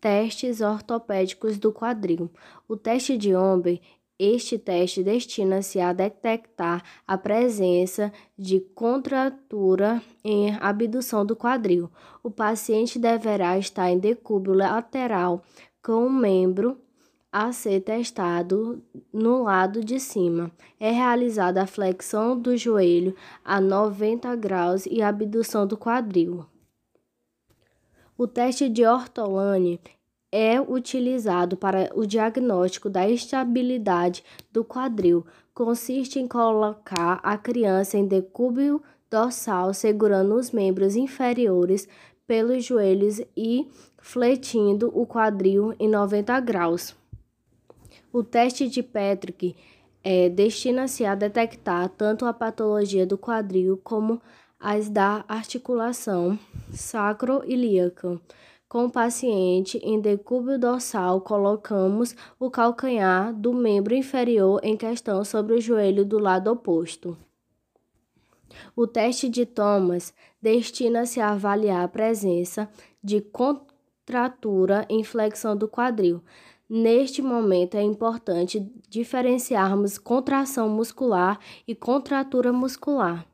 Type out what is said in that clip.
testes ortopédicos do quadril. O teste de Omber este teste destina-se a detectar a presença de contratura em abdução do quadril. O paciente deverá estar em decúbito lateral com o membro a ser testado no lado de cima. É realizada a flexão do joelho a 90 graus e a abdução do quadril. O teste de Ortolani é utilizado para o diagnóstico da estabilidade do quadril. Consiste em colocar a criança em decúbito dorsal, segurando os membros inferiores pelos joelhos e fletindo o quadril em 90 graus. O teste de Patrick é, destina-se a detectar tanto a patologia do quadril como as da articulação sacroiliaca. Com o paciente em decúbito dorsal, colocamos o calcanhar do membro inferior em questão sobre o joelho do lado oposto. O teste de Thomas destina-se a avaliar a presença de contratura em flexão do quadril. Neste momento é importante diferenciarmos contração muscular e contratura muscular.